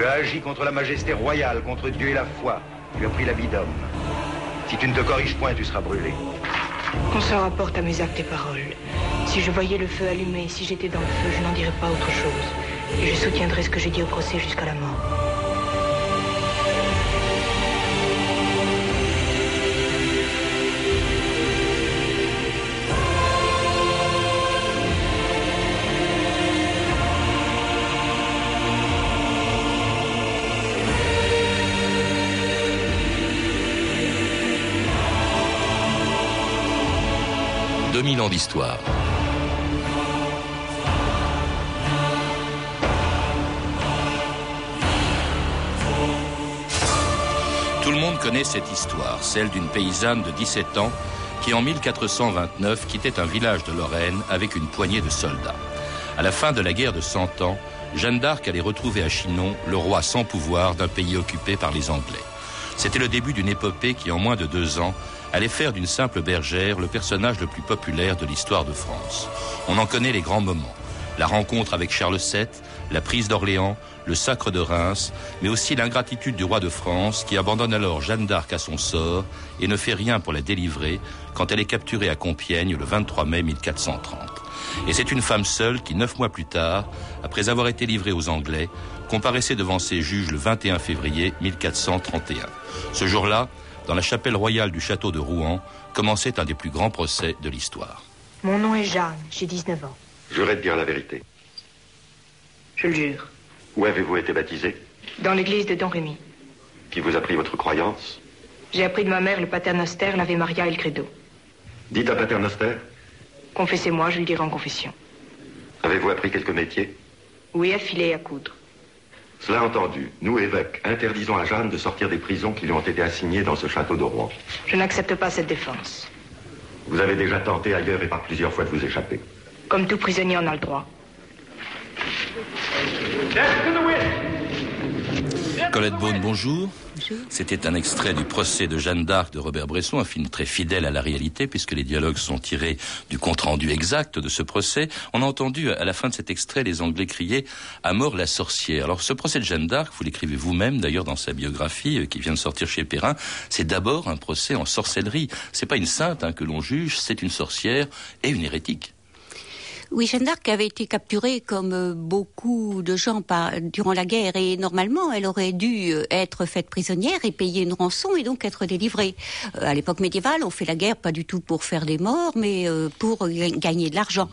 Tu as agi contre la majesté royale, contre Dieu et la foi. Tu as pris l'habit d'homme. Si tu ne te corriges point, tu seras brûlé. Qu'on s'en rapporte à mes actes et paroles. Si je voyais le feu allumé, si j'étais dans le feu, je n'en dirais pas autre chose. Et je soutiendrai ce que j'ai dit au procès jusqu'à la mort. 2000 ans d'histoire. Tout le monde connaît cette histoire, celle d'une paysanne de 17 ans qui en 1429 quittait un village de Lorraine avec une poignée de soldats. À la fin de la guerre de Cent Ans, Jeanne d'Arc allait retrouver à Chinon le roi sans pouvoir d'un pays occupé par les Anglais. C'était le début d'une épopée qui, en moins de deux ans, allait faire d'une simple bergère le personnage le plus populaire de l'histoire de France. On en connaît les grands moments. La rencontre avec Charles VII, la prise d'Orléans, le sacre de Reims, mais aussi l'ingratitude du roi de France qui abandonne alors Jeanne d'Arc à son sort et ne fait rien pour la délivrer quand elle est capturée à Compiègne le 23 mai 1430. Et c'est une femme seule qui, neuf mois plus tard, après avoir été livrée aux Anglais, comparaissait devant ses juges le 21 février 1431. Ce jour-là, dans la chapelle royale du château de Rouen, commençait un des plus grands procès de l'histoire. Mon nom est Jeanne, j'ai 19 ans. Jurez de dire la vérité. Je le jure. Où avez-vous été baptisé? Dans l'église de Don Rémy. Qui vous a pris votre croyance? J'ai appris de ma mère le paternoster, l'Ave Maria et le credo. Dites un paternoster Confessez-moi, je le dirai en confession. Avez-vous appris quelques métiers Oui, à filer et à coudre. Cela entendu, nous, évêques, interdisons à Jeanne de sortir des prisons qui lui ont été assignées dans ce château de Rouen. Je n'accepte pas cette défense. Vous avez déjà tenté ailleurs et par plusieurs fois de vous échapper. Comme tout prisonnier en a le droit. Colette Beaune, bonjour. C'était un extrait du procès de Jeanne d'Arc de Robert Bresson, un film très fidèle à la réalité puisque les dialogues sont tirés du compte-rendu exact de ce procès. On a entendu à la fin de cet extrait les Anglais crier à mort la sorcière. Alors ce procès de Jeanne d'Arc, vous l'écrivez vous-même d'ailleurs dans sa biographie euh, qui vient de sortir chez Perrin, c'est d'abord un procès en sorcellerie. C'est pas une sainte hein, que l'on juge, c'est une sorcière et une hérétique. Oui, Jeanne d'Arc avait été capturée comme euh, beaucoup de gens par, durant la guerre et normalement elle aurait dû euh, être faite prisonnière et payer une rançon et donc être délivrée. Euh, à l'époque médiévale, on fait la guerre pas du tout pour faire des morts mais pour gagner de l'argent.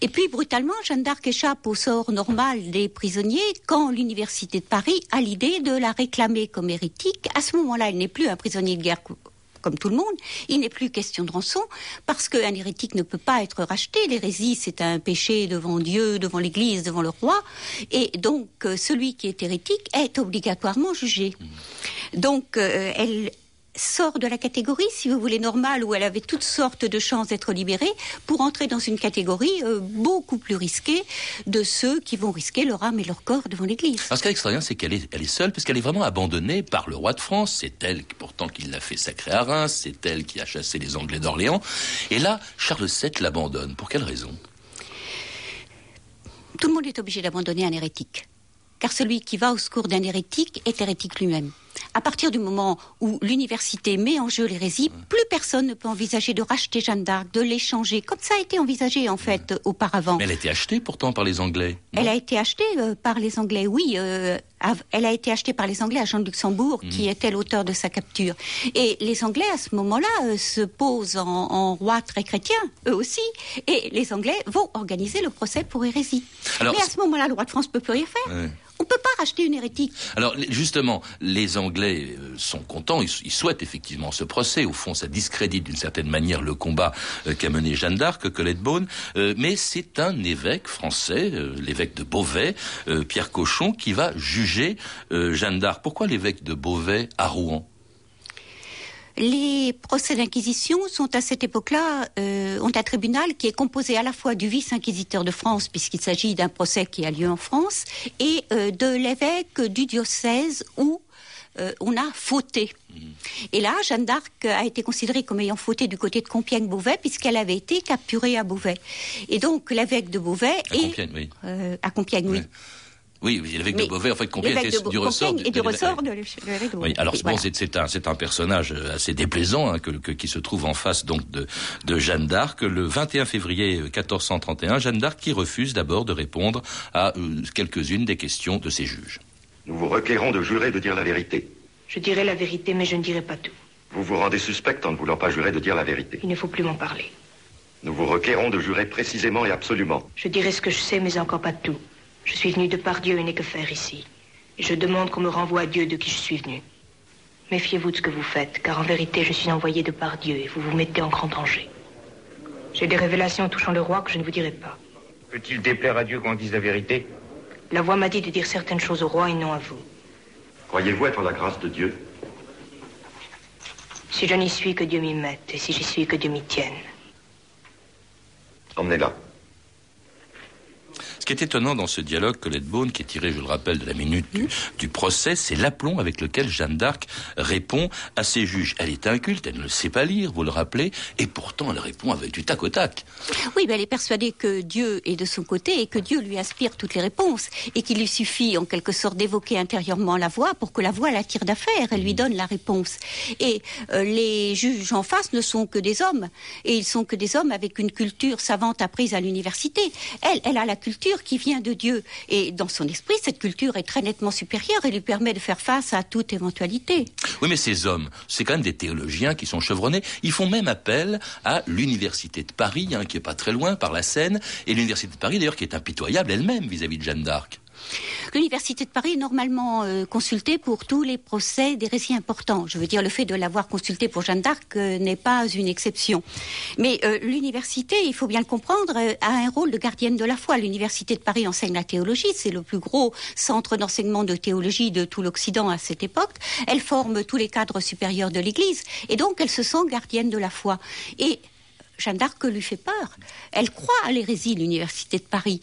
Et puis brutalement, Jeanne d'Arc échappe au sort normal des prisonniers quand l'université de Paris a l'idée de la réclamer comme hérétique. À ce moment-là, elle n'est plus un prisonnier de guerre comme tout le monde, il n'est plus question de rançon parce qu'un hérétique ne peut pas être racheté. L'hérésie, c'est un péché devant Dieu, devant l'Église, devant le roi. Et donc, euh, celui qui est hérétique est obligatoirement jugé. Mmh. Donc, euh, elle, sort de la catégorie, si vous voulez, normale, où elle avait toutes sortes de chances d'être libérée, pour entrer dans une catégorie euh, beaucoup plus risquée de ceux qui vont risquer leur âme et leur corps devant l'Église. ce qui est extraordinaire, c'est qu'elle est, elle est seule, parce qu'elle est vraiment abandonnée par le roi de France. C'est elle, pourtant, qui l'a fait sacrer à Reims, c'est elle qui a chassé les Anglais d'Orléans. Et là, Charles VII l'abandonne. Pour quelle raison? Tout le monde est obligé d'abandonner un hérétique. Car celui qui va au secours d'un hérétique est hérétique lui-même à partir du moment où l'université met en jeu l'hérésie, plus personne ne peut envisager de racheter Jeanne d'Arc, de l'échanger, comme ça a été envisagé en fait auparavant. Mais elle a été achetée pourtant par les Anglais. Elle a été achetée euh, par les Anglais, oui. Euh, elle a été achetée par les Anglais à Jean de Luxembourg, qui mm. était l'auteur de sa capture. Et les Anglais, à ce moment-là, euh, se posent en, en rois très chrétiens, eux aussi. Et les Anglais vont organiser le procès pour hérésie. Mais à ce moment-là, le roi de France ne peut plus rien faire. On ne peut pas racheter une hérétique. Alors justement, les Anglais euh, sont contents, ils, souhaitent effectivement ce procès. Au fond, ça discrédite d'une certaine manière le combat euh, qu'a mené Jeanne d'Arc, Colette Beaune. Euh, mais c'est un évêque français, l'évêque de Beauvais, Pierre Cochon, qui va juger Jeanne d'Arc. Pourquoi l'évêque de Beauvais à Rouen? Les procès d'inquisition sont à cette époque-là euh, ont un tribunal qui est composé à la fois du vice-inquisiteur de France, puisqu'il s'agit d'un procès qui a lieu en France, et euh, de l'évêque du diocèse où euh, on a fauté. Et là, Jeanne d'Arc a été considérée comme ayant fauté du côté de Compiègne-Beauvais, puisqu'elle avait été capturée à Beauvais. Et donc, l'évêque de Beauvais à Compiègne, oui. à Compiègne, oui Oui, l'évêque de Beauvais, en fait, combien du ressort et du ressort de, Oui, alors bon, c'est un, un personnage assez déplaisant hein, que, qui se trouve en face donc de, de Jeanne d'Arc. Le 21 février 1431, Jeanne d'Arc qui refuse d'abord de répondre à euh, quelques-unes des questions de ses juges. Nous vous requérons de jurer de dire la vérité. Je dirai la vérité, mais je ne dirai pas tout. Vous vous rendez suspect en ne voulant pas jurer de dire la vérité. Il ne faut plus m'en parler. Nous vous requérons de jurer précisément et absolument. Je dirai ce que je sais, mais encore pas tout. Je suis venu de par Dieu et n'ai que faire ici. Et je demande qu'on me renvoie à Dieu de qui je suis venu. Méfiez-vous de ce que vous faites, car en vérité, je suis envoyé de par Dieu et vous vous mettez en grand danger. J'ai des révélations touchant le roi que je ne vous dirai pas. Peut-il déplaire à Dieu qu'on dise la vérité? La voix m'a dit de dire certaines choses au roi et non à vous. Croyez-vous être la grâce de Dieu? Si je n'y suis, que Dieu m'y mette, et si j'y suis, que Dieu m'y tienne. Emmenez-la. Ce qui est étonnant dans ce dialogue, Colette Beaune, qui est tiré, je le rappelle, de la minute du, procès, c'est l'aplomb avec lequel Jeanne d'Arc répond à ses juges. Elle est inculte, elle ne sait pas lire, vous le rappelez, et pourtant elle répond avec du tac au tac. Oui, mais elle est persuadée que Dieu est de son côté et que Dieu lui aspire toutes les réponses et qu'il lui suffit en quelque sorte d'évoquer intérieurement la voix pour que la voix la tire d'affaire, elle lui mm. donne la réponse. Et euh, les juges en face ne sont que des hommes et ils sont que des hommes avec une culture savante apprise à l'université. Elle, elle a la culture qui vient de Dieu. Et dans son esprit, cette culture est très nettement supérieure et lui permet de faire face à toute éventualité. Oui, mais ces hommes, c'est quand même des théologiens qui sont chevronnés. Ils font même appel à l'université de Paris, hein, qui est pas très loin par la Seine, et l'université de Paris d'ailleurs qui est impitoyable elle-même vis-à-vis de Jeanne d'Arc. L'université de Paris est normalement euh, consultée pour tous les procès des récits importants. Je veux dire, le fait de l'avoir consultée pour Jeanne d'Arc euh, n'est pas une exception. Mais euh, l'université, il faut bien le comprendre, a un rôle de gardienne de la foi. L'université de Paris enseigne la théologie, c'est le plus gros centre d'enseignement de théologie de tout l'Occident à cette époque. Elle forme tous les cadres supérieurs de l'Église et donc elle se sent gardienne de la foi. Et Jeanne d'Arc lui fait peur. Elle croit à l'hérésie, l'université de Paris.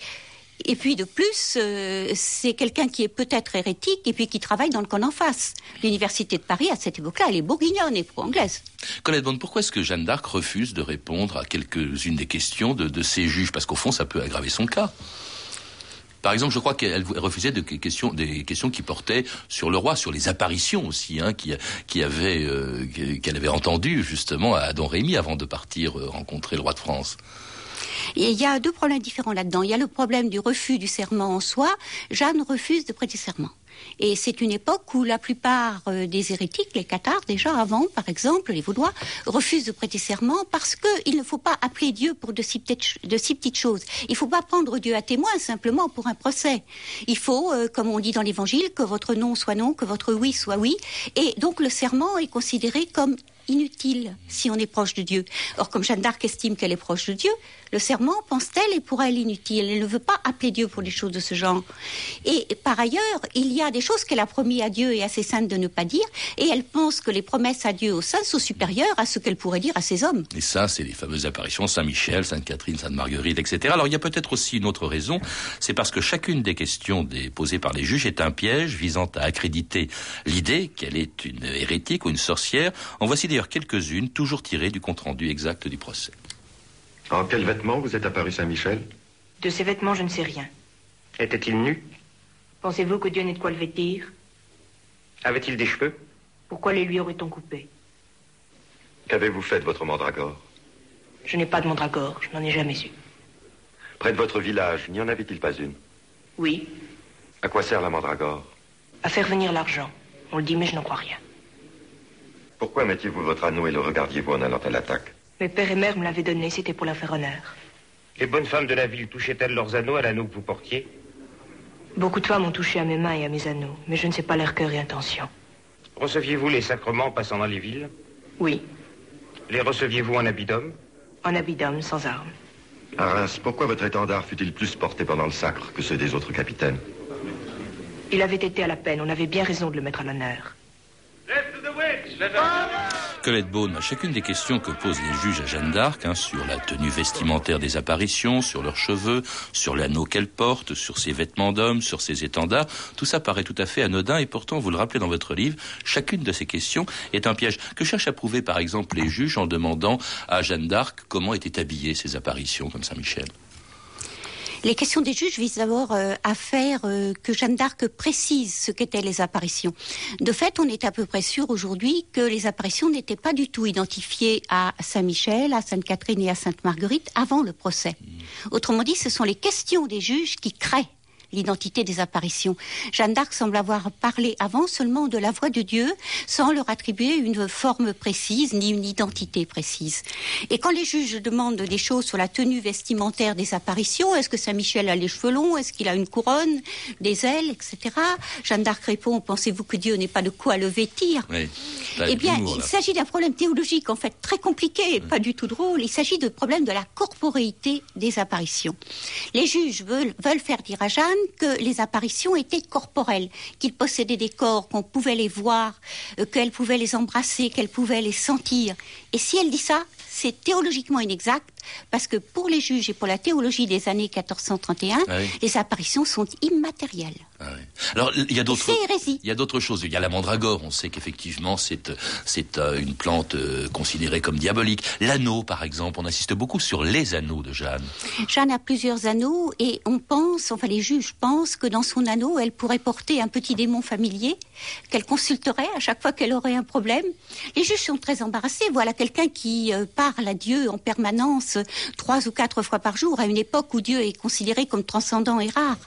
Et puis de plus, euh, c'est quelqu'un qui est peut-être hérétique et puis qui travaille dans le camp en face. L'université de Paris, à cette époque-là, elle est bourguignonne et pro-anglaise. Colette Bond, pourquoi est-ce que Jeanne d'Arc refuse de répondre à quelques-unes des questions de, ces juges? Parce qu'au fond, ça peut aggraver son cas. Par exemple, je crois qu'elle refusait de questions, des questions qui portaient sur le roi, sur les apparitions aussi, hein, euh, qu'elle avait entendues justement à Don Rémy avant de partir euh, rencontrer le roi de France. Il y a deux problèmes différents là-dedans. Il y a le problème du refus du serment en soi. Jeanne refuse de prêter serment. Et c'est une époque où la plupart euh, des hérétiques, les cathares déjà avant, par exemple, les vaudois, refusent de prêter serment parce qu'il ne faut pas appeler Dieu pour de si, petites, de si petites choses. Il ne faut pas prendre Dieu à témoin simplement pour un procès. Il faut, euh, comme on dit dans l'Évangile, que votre non soit non, que votre oui soit oui. Et donc le serment est considéré comme inutile si on est proche de Dieu. Or, comme Jeanne d'Arc estime qu'elle est proche de Dieu, le serment, pense-t-elle, est pour elle inutile. Elle ne veut pas appeler Dieu pour des choses de ce genre. Et par ailleurs, il y a des choses qu'elle a promis à Dieu et à ses saints de ne pas dire, et elle pense que les promesses à Dieu aux saints sont supérieures à ce qu'elle pourrait dire à ses hommes. Et ça, c'est les fameuses apparitions Saint-Michel, Sainte-Catherine, Sainte-Marguerite, etc. Alors, il y a peut-être aussi une autre raison, c'est parce que chacune des questions posées par les juges est un piège visant à accréditer l'idée qu'elle est une hérétique ou une sorcière. En voici d'ailleurs quelques-unes, toujours tirées du compte-rendu exact du procès. En quels vêtements vous êtes apparu Saint-Michel? De ces vêtements, je ne sais rien. Était-il nu Pensez-vous que Dieu n'ait de quoi le vêtir? Avait-il des cheveux? Pourquoi les lui aurait-on coupés? Qu'avez-vous fait de votre mandragore? Je n'ai pas de mandragore, je n'en ai jamais eu. Près de votre village, n'y en avait-il pas une? Oui. À quoi sert la mandragore? À faire venir l'argent. On le dit, mais je n'en crois rien. Pourquoi mettiez-vous votre anneau et le regardiez-vous en allant à l'attaque Mes pères et mères me l'avaient donné, c'était pour la faire honneur. Les bonnes femmes de la ville touchaient-elles leurs anneaux à l'anneau que vous portiez Beaucoup de femmes ont touché à mes mains et à mes anneaux, mais je ne sais pas leur cœur et intention. Receviez-vous les sacrements passant dans les villes Oui. Les receviez-vous en habit d'homme En habit d'homme, sans armes. Arras, pourquoi votre étendard fut-il plus porté pendant le sacre que ceux des autres capitaines Il avait été à la peine, on avait bien raison de le mettre à l'honneur. Colette Beaune, chacune des questions que posent les juges à Jeanne d'Arc, hein, sur la tenue vestimentaire des apparitions, sur leurs cheveux, sur l'anneau qu'elle porte, sur ses vêtements d'homme, sur ses étendards, tout ça paraît tout à fait anodin et pourtant, vous le rappelez dans votre livre, chacune de ces questions est un piège. Que cherchent à prouver par exemple les juges en demandant à Jeanne d'Arc comment étaient habillées ces apparitions comme Saint-Michel Les questions des juges visent d'abord euh, à faire euh, que Jeanne d'Arc précise ce qu'étaient les apparitions. De fait, on est à peu près sûr aujourd'hui que les apparitions n'étaient pas du tout identifiées à Saint-Michel, à Sainte-Catherine et à Sainte-Marguerite avant le procès. Autrement dit, ce sont les questions des juges qui créent l'identité des apparitions. Jeanne d'Arc semble avoir parlé avant seulement de la voix de Dieu, sans leur attribuer une forme précise ni une identité précise. Et quand les juges demandent des choses sur la tenue vestimentaire des apparitions, est-ce que Saint-Michel a les cheveux longs, est-ce qu'il a une couronne, des ailes, etc. Jeanne d'Arc répond, pensez-vous que Dieu n'ait pas de quoi le vêtir? Eh bien, il s'agit d'un problème théologique, en fait, très compliqué, pas du tout drôle. Il s'agit de problème de la corporéité des apparitions. Les juges veulent, veulent faire dire à Jeanne que les apparitions étaient corporelles, qu'ils possédaient des corps, qu'on pouvait les voir, euh, qu'elle pouvait les embrasser, qu'elle pouvait les sentir. Et si elle dit ça, c'est théologiquement inexact parce que pour les juges et pour la théologie des années 1431, ah les apparitions sont immatérielles. Ah Alors il y a d'autres il y a d'autres choses. Il y a la mandragore. On sait qu'effectivement c'est c'est euh, une plante euh, considérée comme diabolique. L'anneau, par exemple, on insiste beaucoup sur les anneaux de Jeanne. Jeanne a plusieurs anneaux et on pense, enfin les juges pensent que dans son anneau, elle pourrait porter un petit démon familier qu'elle consulterait à chaque fois qu'elle aurait un problème. Les juges sont très embarrassés. Voilà quelqu'un qui euh, parle à Dieu en permanence trois ou quatre fois par jour à une époque où Dieu est considéré comme transcendant et rare.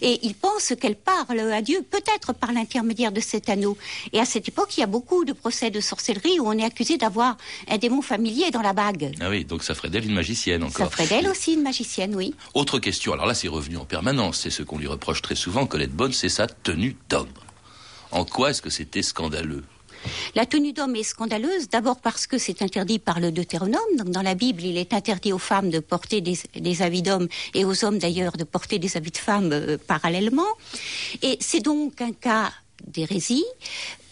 Et il pense qu'elle parle à Dieu peut-être par l'intermédiaire de cet anneau. Et à cette époque, il y a beaucoup de procès de sorcellerie où on est accusé d'avoir un démon familier dans la bague. Ah oui, donc ça ferait d'elle une magicienne encore. Ça ferait d'elle aussi une magicienne, oui. Autre question, alors là c'est revenu en permanence, c'est ce qu'on lui reproche très souvent, Colette Bonne, c'est sa tenue d'homme. En quoi est-ce que c'était scandaleux? La tenue d'homme est scandaleuse, d'abord parce que c'est interdit par le Deutéronome. Donc dans la Bible, il est interdit aux femmes de porter des, habits d'hommes et aux hommes d'ailleurs de porter des habits de femmes euh, parallèlement. Et c'est donc un cas d'hérésie.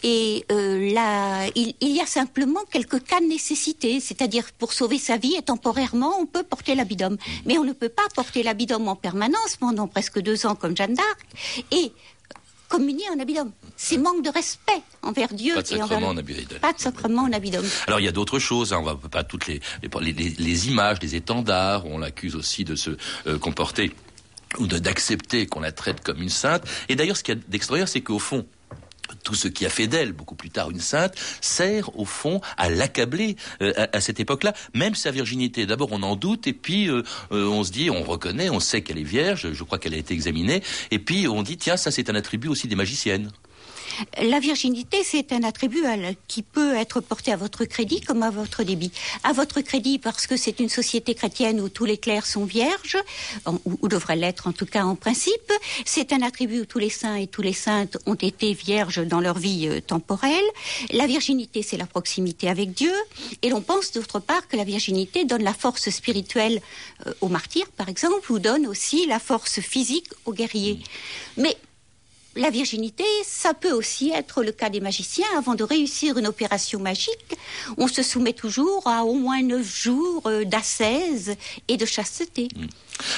Et euh, il, y a simplement quelques cas de nécessité, c'est-à-dire pour sauver sa vie et temporairement, on peut porter l'habit d'homme. Mais on ne peut pas porter l'habit d'homme en permanence pendant presque deux ans comme Jeanne d'Arc. Et communier en habit d'homme. C'est manque de respect envers Dieu. Pas de sacrement en habit d'homme. Pas de sacrement en habit d'homme. Alors il y a d'autres choses. Hein. On va pas toutes les les, images, les étendards. On l'accuse aussi de se euh, comporter ou d'accepter qu'on la traite comme une sainte. Et d'ailleurs, ce qu'il y a d'extraordinaire, c'est qu'au fond, tout ce qui a fait d'elle, beaucoup plus tard une sainte, sert au fond à l'accabler euh, à, cette époque-là. Même sa virginité, d'abord on en doute, et puis euh, euh, on se dit, on reconnaît, on sait qu'elle est vierge, je crois qu'elle a été examinée, et puis on dit, tiens, ça c'est un attribut aussi des magiciennes. La virginité, c'est un attribut qui peut être porté à votre crédit comme à votre débit. À votre crédit parce que c'est une société chrétienne où tous les clercs sont vierges, ou, devraient l'être en tout cas en principe. C'est un attribut où tous les saints et tous les saintes ont été vierges dans leur vie euh, temporelle. La virginité, c'est la proximité avec Dieu. Et l'on pense d'autre part que la virginité donne la force spirituelle euh, aux martyrs, par exemple, ou donne aussi la force physique aux guerriers. Mais la virginité, ça peut aussi être le cas des magiciens. Avant de réussir une opération magique, on se soumet toujours à au moins neuf jours euh, d'ascèse et de chasteté. Hmm.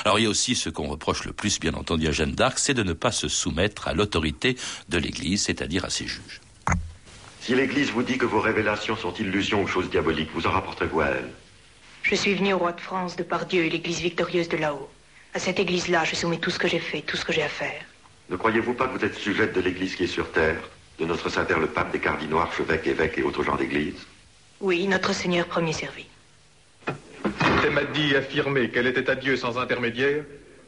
Alors il y a aussi ce qu'on reproche le plus, bien entendu, à Jeanne d'Arc, c'est de ne pas se soumettre à l'autorité de l'Église, c'est-à-dire à ses juges. Si l'Église vous dit que vos révélations sont illusions ou choses diaboliques, vous en rapporterez-vous à elle? Je suis venu au roi de France de par Dieu et l'Église victorieuse de là-haut. À cette Église-là, je soumets tout ce que j'ai fait, tout ce que j'ai à faire. Ne croyez-vous pas que vous êtes sujette de l'Église qui est sur terre, de notre Saint-Père le Pape, des cardinaux, archevêques, évêques et autres gens d'Église? Oui, notre Seigneur premier servi. Elle m'a dit affirmer qu'elle était à Dieu sans intermédiaire,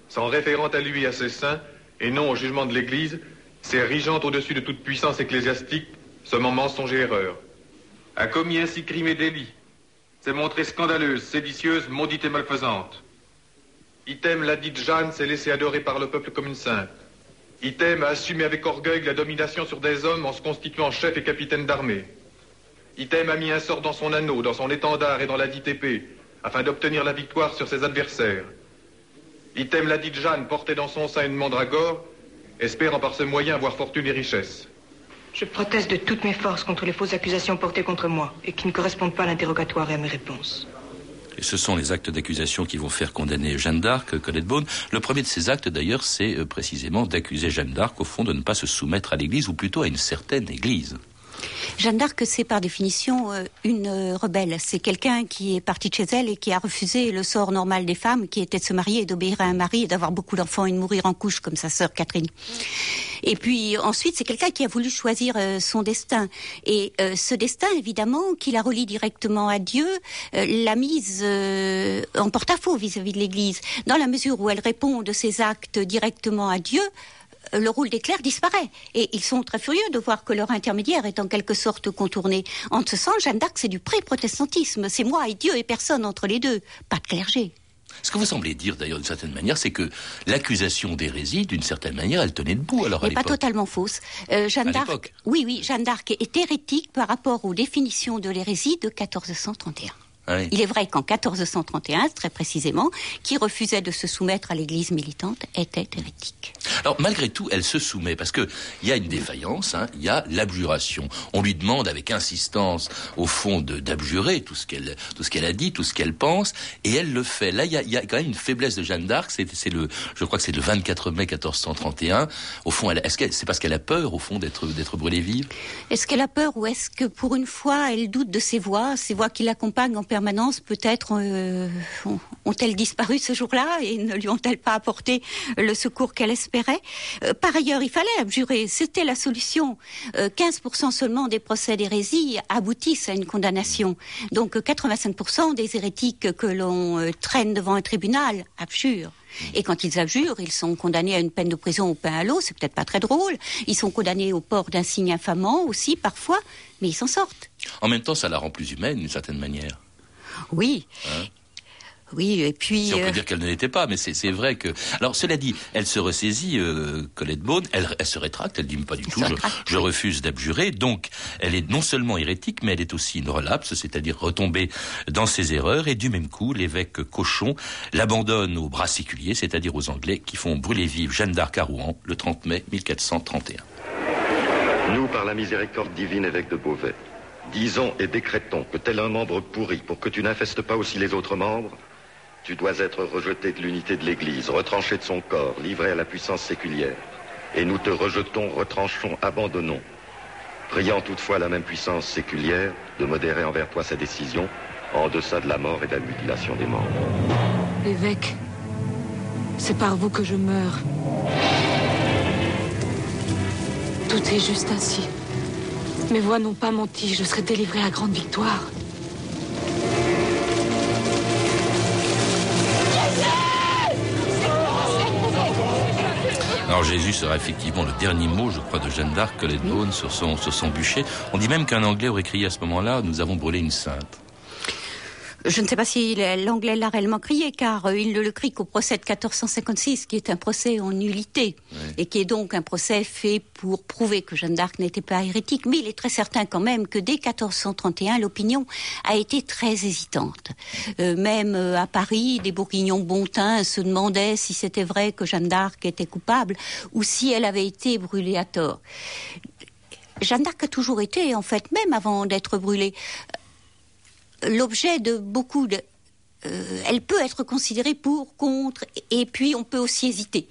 s'en référant à lui et à ses saints, et non au jugement de l'Église, s'érigeant au-dessus de toute puissance ecclésiastique, semant mensonge et erreur. A commis ainsi crime et délit, s'est montrée scandaleuse, séditieuse, maudite et malfaisante. Item, la dite Jeanne s'est laissée adorer par le peuple comme une sainte. Item a assumé avec orgueil la domination sur des hommes en se constituant chef et capitaine d'armée. Item a mis un sort dans son anneau, dans son étendard et dans la dite épée, afin d'obtenir la victoire sur ses adversaires. Item la dite Jeanne portait dans son sein une mandragore, espérant par ce moyen avoir fortune et richesse. Je proteste de toutes mes forces contre les fausses accusations portées contre moi et qui ne correspondent pas à l'interrogatoire et à mes réponses. Ce sont les actes d'accusation qui vont faire condamner Jeanne d'Arc, Colette Beaune. Le premier de ces actes, d'ailleurs, c'est euh, précisément d'accuser Jeanne d'Arc, au fond, de ne pas se soumettre à l'Église, ou plutôt à une certaine Église. Jeanne d'Arc, c'est par définition euh, une euh, rebelle. C'est quelqu'un qui est parti de chez elle et qui a refusé le sort normal des femmes, qui était de se marier et d'obéir à un mari et d'avoir beaucoup d'enfants et de mourir en couche comme sa sœur Catherine. Et puis ensuite, c'est quelqu'un qui a voulu choisir euh, son destin. Et ce destin, évidemment, qui la relie directement à Dieu, l'a mise en porte-à-faux vis-à-vis de l'Église. Dans la mesure où elle répond de ses actes directement à Dieu, le rôle des clercs disparaît. Et ils sont très furieux de voir que leur intermédiaire est en quelque sorte contourné. En ce sens, Jeanne d'Arc, c'est du pré-protestantisme. C'est moi et Dieu et personne entre les deux. Pas de clergé. Ce que vous semblez dire, d'ailleurs, d'une certaine manière, c'est que l'accusation d'hérésie, d'une certaine manière, elle tenait debout alors à pas totalement fausse. Euh, Jeanne d'Arc, oui, oui, Jeanne d'Arc est hérétique par rapport aux définitions de l'hérésie de 1431. Ah Il est vrai qu'en 1431, très précisément, qui refusait de se soumettre à l'Église militante était hérétique. Alors malgré tout, elle se soumet parce que il y a une défaillance, hein, il y a l'abjuration. On lui demande avec insistance, au fond, d'abjurer tout ce qu'elle tout ce qu'elle a dit, tout ce qu'elle pense, et elle le fait. Là, il y a, y a, quand même une faiblesse de Jeanne d'Arc. C'est le, je crois que c'est le 24 mai 1431. Au fond, est-ce que c'est parce qu'elle a peur, au fond, d'être d'être brûlée vive? Est-ce qu'elle a peur ou est-ce que pour une fois, elle doute de ses voix, ses voix qui l'accompagnent en permanence, peut-être euh, ont-elles disparu ce jour-là et ne lui ont-elles pas apporté le secours qu'elle espérait euh, Par ailleurs, il fallait abjurer, c'était la solution. 15% euh, seulement des procès d'hérésie aboutissent à une condamnation. Donc 85% des hérétiques que l'on traîne devant un tribunal abjurent. Et quand ils abjurent, ils sont condamnés à une peine de prison au pain à l'eau, c'est peut-être pas très drôle. Ils sont condamnés au port d'un signe infamant aussi, parfois, mais ils s'en sortent. En même temps, ça la rend plus humaine d'une certaine manière. Oui. Hein oui, et puis. Si on peut euh, dire qu'elle ne l'était pas, mais c'est vrai que. Alors, cela dit, elle se ressaisit, euh, Colette Beaune, elle, elle, se rétracte, elle dit pas du tout, je, refuse d'abjurer. Donc, elle est non seulement hérétique, mais elle est aussi une relapse, c'est-à-dire retombée dans ses erreurs. Et du même coup, l'évêque Cochon l'abandonne aux bras séculiers, c'est-à-dire aux Anglais, qui font brûler vive Jeanne d'Arc à Rouen le 30 mai 1431. Nous, par la miséricorde divine, évêque de Beauvais, Disons et décrétons que tel un membre pourri, pour que tu n'infestes pas aussi les autres membres, tu dois être rejeté de l'unité de l'Église, retranché de son corps, livré à la puissance séculière. Et nous te rejetons, retranchons, abandonnons, priant toutefois la même puissance séculière de modérer envers toi sa décision en deçà de la mort et de la mutilation des membres. Évêque, c'est par vous que je meurs. Tout est juste ainsi. Mes voix n'ont pas menti, je serai délivré à grande victoire. Alors Jésus sera effectivement le dernier mot, je crois, de Jeanne d'Arc, Colette Beaune, sur son, sur son bûcher. On dit même qu'un Anglais aurait crié à ce moment-là, nous avons brûlé une sainte. Je ne sais pas si l'anglais l'a réellement crié, car euh, il ne le crie qu'au procès de 1456, qui est un procès en nullité, et qui est donc un procès fait pour prouver que Jeanne d'Arc n'était pas hérétique. Mais il est très certain quand même que dès 1431, l'opinion a été très hésitante. Euh, même euh, à Paris, des bourguignons bontins se demandaient si c'était vrai que Jeanne d'Arc était coupable, ou si elle avait été brûlée à tort. Jeanne d'Arc a toujours été, en fait, même avant d'être brûlée, l'objet de beaucoup de... Euh, elle peut être considérée pour, contre, et puis on peut aussi hésiter.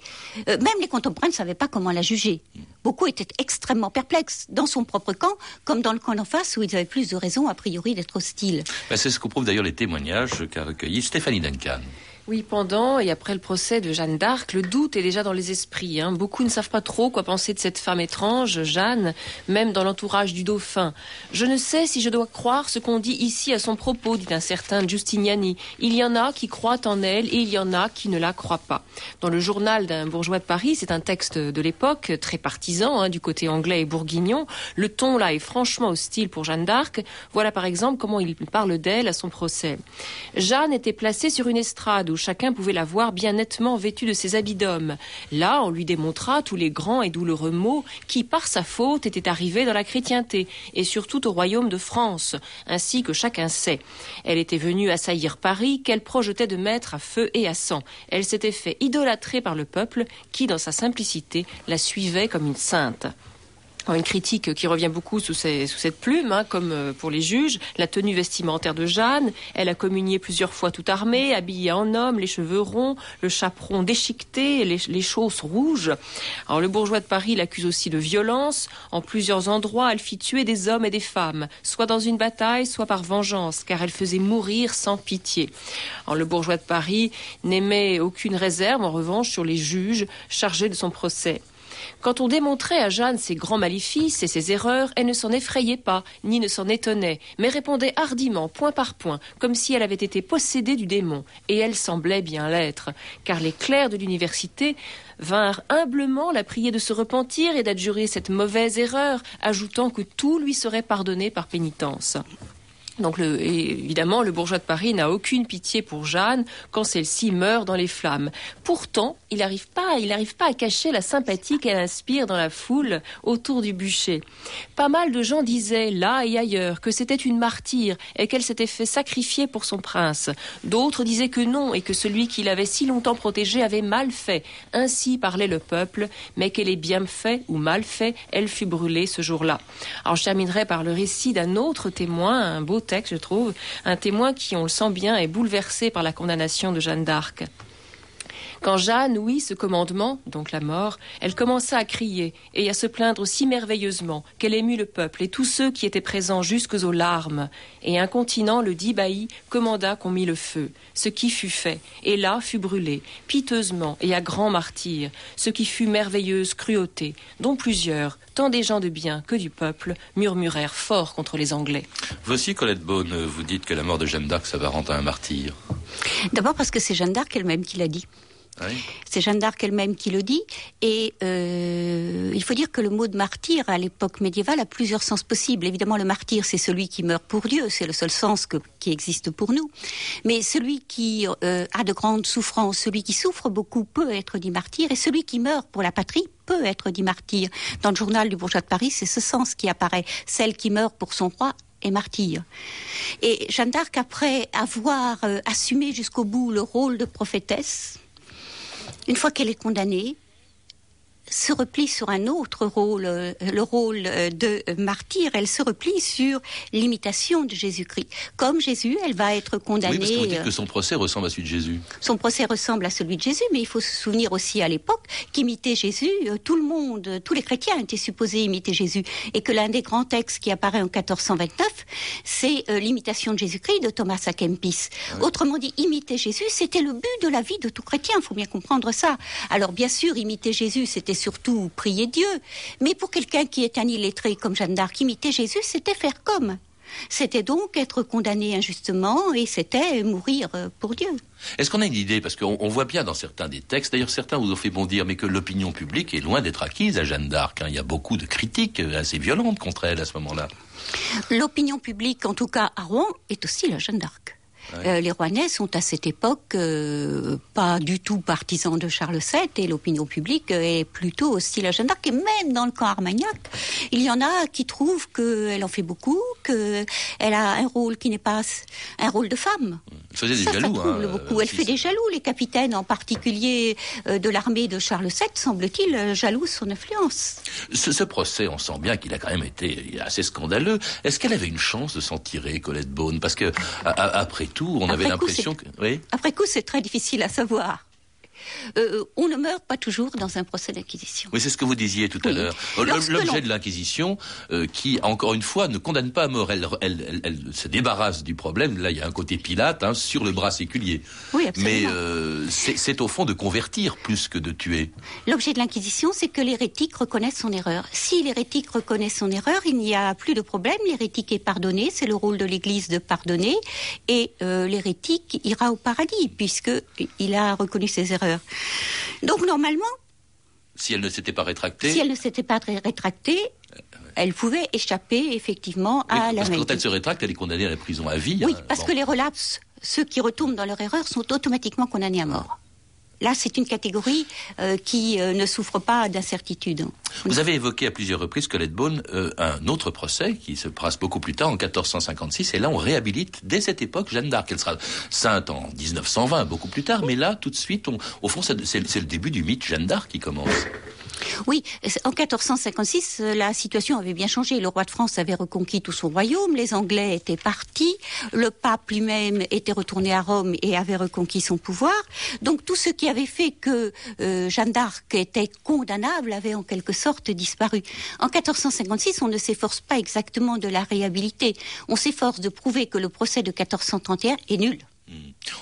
Euh, même les contemporains ne savaient pas comment la juger. Beaucoup étaient extrêmement perplexes, dans son propre camp, comme dans le camp d'en face, où ils avaient plus de raisons, a priori, d'être hostiles. Ben, c'est ce que prouvent d'ailleurs les témoignages qu'a recueilli Stéphanie Duncan. Oui, pendant et après le procès de Jeanne d'Arc, le doute est déjà dans les esprits. Hein. Beaucoup ne savent pas trop quoi penser de cette femme étrange, Jeanne, même dans l'entourage du dauphin. Je ne sais si je dois croire ce qu'on dit ici à son propos, dit un certain Giustiniani. Il y en a qui croient en elle et il y en a qui ne la croient pas. Dans le journal d'un bourgeois de Paris, c'est un texte de l'époque, très partisan, hein, du côté anglais et bourguignon. Le ton là est franchement hostile pour Jeanne d'Arc. Voilà par exemple comment il parle d'elle à son procès. Jeanne était placée sur une estrade chacun pouvait la voir bien nettement vêtue de ses habits d'homme. Là, on lui démontra tous les grands et douloureux maux qui, par sa faute, étaient arrivés dans la chrétienté, et surtout au royaume de France, ainsi que chacun sait. Elle était venue assaillir Paris, qu'elle projetait de mettre à feu et à sang. Elle s'était fait idolâtrer par le peuple, qui, dans sa simplicité, la suivait comme une sainte. Une critique qui revient beaucoup sous, cette plume, hein, comme euh, pour les juges, la tenue vestimentaire de Jeanne. Elle a communié plusieurs fois tout armée, habillée en homme, les cheveux ronds, le chaperon déchiqueté, les, les chausses rouges. Alors le bourgeois de Paris l'accuse aussi de violence. En plusieurs endroits, elle fit tuer des hommes et des femmes, soit dans une bataille, soit par vengeance, car elle faisait mourir sans pitié. Alors le bourgeois de Paris n'émet aucune réserve, en revanche, sur les juges chargés de son procès. Quand on démontrait à Jeanne ses grands maléfices et ses erreurs, elle ne s'en effrayait pas, ni ne s'en étonnait, mais répondait hardiment, point par point, comme si elle avait été possédée du démon, et elle semblait bien l'être, car les clercs de l'université vinrent humblement la prier de se repentir et d'adjurer cette mauvaise erreur, ajoutant que tout lui serait pardonné par pénitence. Donc évidemment, le bourgeois de Paris n'a aucune pitié pour Jeanne quand celle-ci meurt dans les flammes. Pourtant, il n'arrive pas, il n'arrive pas à cacher la sympathie qu'elle inspire dans la foule autour du bûcher. Pas mal de gens disaient là et ailleurs que c'était une martyre et qu'elle s'était fait sacrifier pour son prince. D'autres disaient que non et que celui qui l'avait si longtemps protégée avait mal fait. Ainsi parlait le peuple, mais qu'elle ait bien fait ou mal fait, elle fut brûlée ce jour-là. Alors je terminerai par le récit d'un autre témoin, un beau texte, je trouve, un témoin qui, on le sent bien, est bouleversé par la condamnation de Jeanne d'Arc. Quand Jeanne ouït ce commandement, donc la mort, elle commença à crier et à se plaindre si merveilleusement qu'elle émut le peuple et tous ceux qui étaient présents jusques aux larmes. Et incontinent le dit bailli commanda qu'on mit le feu, ce qui fut fait, et là fut brûlé, piteusement et à grand martyr, ce qui fut merveilleuse cruauté, dont plusieurs, tant des gens de bien que du peuple, murmurèrent fort contre les Anglais. Voici Colette Beaune, vous dites que la mort de Jeanne d'Arc, ça va rendre un martyr. D'abord parce que c'est Jeanne d'Arc elle-même qui l'a dit. C'est Jeanne d'Arc elle-même qui le dit. Et euh, il faut dire que le mot de martyr, à l'époque médiévale, a plusieurs sens possibles. Évidemment, le martyr, c'est celui qui meurt pour Dieu. C'est le seul sens qui existe pour nous. Mais celui qui euh, a de grandes souffrances, celui qui souffre beaucoup, peut être dit martyr. Et celui qui meurt pour la patrie peut être dit martyr. Dans le journal du bourgeois de Paris, c'est ce sens qui apparaît. Celle qui meurt pour son roi est martyr. Et Jeanne d'Arc, après avoir euh, assumé jusqu'au bout le rôle de prophétesse, une fois qu'elle est condamnée, se replie sur un autre rôle, euh, le rôle euh, de martyr. Elle se replie sur l'imitation de Jésus-Christ. Comme Jésus, elle va être condamnée. Oui, parce que vous dites que son procès ressemble à celui de Jésus. Son procès ressemble à celui de Jésus, mais il faut se souvenir aussi à l'époque qu'imiter Jésus, euh, tout le monde, tous les chrétiens étaient supposés imiter Jésus, et que l'un des grands textes qui apparaît en 1429, c'est l'imitation de Jésus-Christ de Thomas à Kempis. Ah Autrement dit, imiter Jésus, c'était le but de la vie de tout chrétien. Il faut bien comprendre ça. Alors bien sûr, imiter Jésus, c'était surtout prier Dieu. Mais pour quelqu'un qui est un illettré comme Jeanne d'Arc, imiter Jésus, c'était faire comme. C'était donc être condamné injustement et c'était mourir euh, pour Dieu. Est-ce qu'on a une idée, parce qu'on voit bien dans certains des textes, d'ailleurs certains vous ont fait bondir, mais que l'opinion publique est loin d'être acquise à Jeanne d'Arc. Hein. Il y a beaucoup de critiques assez violentes contre elle à ce moment-là. L'opinion publique, en tout cas à Rouen, est aussi la Jeanne d'Arc. Euh, les Rouennais sont à cette époque euh, pas du tout partisans de Charles VII et l'opinion publique est plutôt hostile à Jeanne d'Arc. Et même dans le camp Armagnac, il y en a qui trouvent qu'elle en fait beaucoup, qu'elle a un rôle qui n'est pas un rôle de femme. Elle faisait des jaloux. Hein, beaucoup. Elle fait des jaloux. Les capitaines, en particulier euh, de l'armée de Charles VII, semble-t-il, jaloux son influence. Ce, procès, on sent bien qu'il a quand même été assez scandaleux. Est-ce qu'elle avait une chance de s'en tirer, Colette Beaune? Parce que après on avait l'impression que. Après coup, c'est très difficile à savoir. Euh, on ne meurt pas toujours dans un procès d'inquisition. Oui, c'est ce que vous disiez tout à l'heure. L'objet de l'inquisition, euh, qui, encore une fois, ne condamne pas à mort, elle, se débarrasse du problème. Là, il y a un côté Pilate hein, sur le bras séculier. Oui, Mais euh, c'est au fond de convertir plus que de tuer. L'objet de l'inquisition, c'est que l'hérétique reconnaisse son erreur. Si l'hérétique reconnaît son erreur, il n'y a plus de problème. L'hérétique est pardonné. C'est le rôle de l'Église de pardonner. Et l'hérétique ira au paradis, puisqu'il a reconnu ses erreurs. Donc normalement. Si elle ne s'était pas rétractée. Si elle ne s'était pas rétractée, elle pouvait échapper effectivement à la Parce que quand elle se rétracte, elle est condamnée à la prison à vie. Oui, hein. parce que les relapses, ceux qui retournent dans leur erreur, sont automatiquement condamnés à mort. Là, c'est une catégorie euh, qui euh, ne souffre pas d'incertitude. Vous avez évoqué à plusieurs reprises, Colette Beaune, euh, un autre procès qui se passe beaucoup plus tard, en 1456, et là, on réhabilite dès cette époque Jeanne d'Arc. Elle sera sainte en 1920, beaucoup plus tard, mais là, tout de suite, au fond, c'est le début du mythe Jeanne d'Arc qui commence. Oui, en 1456, la situation avait bien changé. Le roi de France avait reconquis tout son royaume, les Anglais étaient partis, le pape lui-même était retourné à Rome et avait reconquis son pouvoir. Donc tout ce qui avait fait que euh, Jeanne d'Arc était condamnable avait en quelque sorte disparu. En 1456, on ne s'efforce pas exactement de la réhabiliter. On s'efforce de prouver que le procès de 1431 est nul.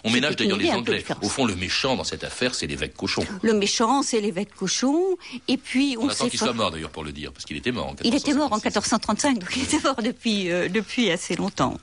On ménage d'ailleurs les Anglais. Au fond, le méchant dans cette affaire, c'est l'évêque Cochon. Le méchant, c'est l'évêque Cochon. Et puis, on, on attend qu'il soit mort d'ailleurs pour le dire, parce qu'il était mort en Il était mort en 1435, donc il était mort depuis, euh, depuis assez longtemps.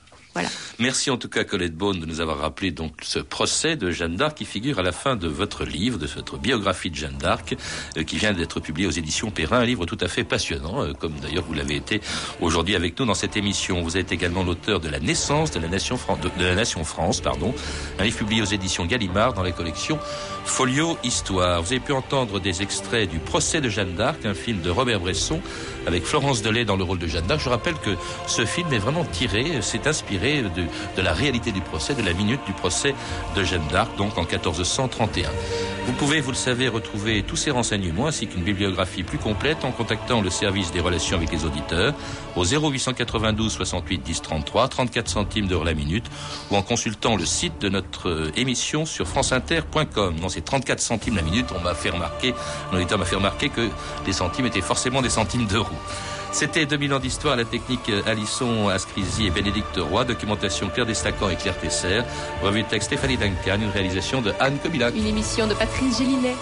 Merci en tout cas Colette Beaune de nous avoir rappelé donc ce procès de Jeanne d'Arc qui figure à la fin de votre livre, de votre biographie de Jeanne d'Arc, euh, qui vient d'être publié aux éditions Perrin, un livre tout à fait passionnant, euh, comme d'ailleurs vous l'avez été aujourd'hui avec nous dans cette émission. Vous êtes également l'auteur de La naissance de la nation, de, la nation France, pardon, un livre publié aux éditions Gallimard dans la collection Folio Histoire. Vous avez pu entendre des extraits du procès de Jeanne d'Arc, un film de Robert Bresson avec Florence Delay dans le rôle de Jeanne d'Arc. Je rappelle que ce film est vraiment tiré, s'est inspiré de, la réalité du procès, de la minute du procès de Jeanne d'Arc, donc en 1431. Vous pouvez, vous le savez, retrouver tous ces renseignements ainsi qu'une bibliographie plus complète en contactant le service des relations avec les auditeurs au 0892 68 10 33, 34 centimes d'euros la minute ou en consultant le site de notre euh, émission sur franceinter.com. Dans ces 34 centimes la minute, on m'a fait remarquer, l'auditeur m'a fait remarquer que les centimes étaient forcément des centimes d'euros. C'était 2000 ans d'histoire, la technique euh, Alisson Ascrisi et Bénédicte Roy, documentation Pierre Destacan et Claire Tesser, revue de texte Stéphanie Duncan, une réalisation de Anne Comilac. Une émission de Patrice Gélinet.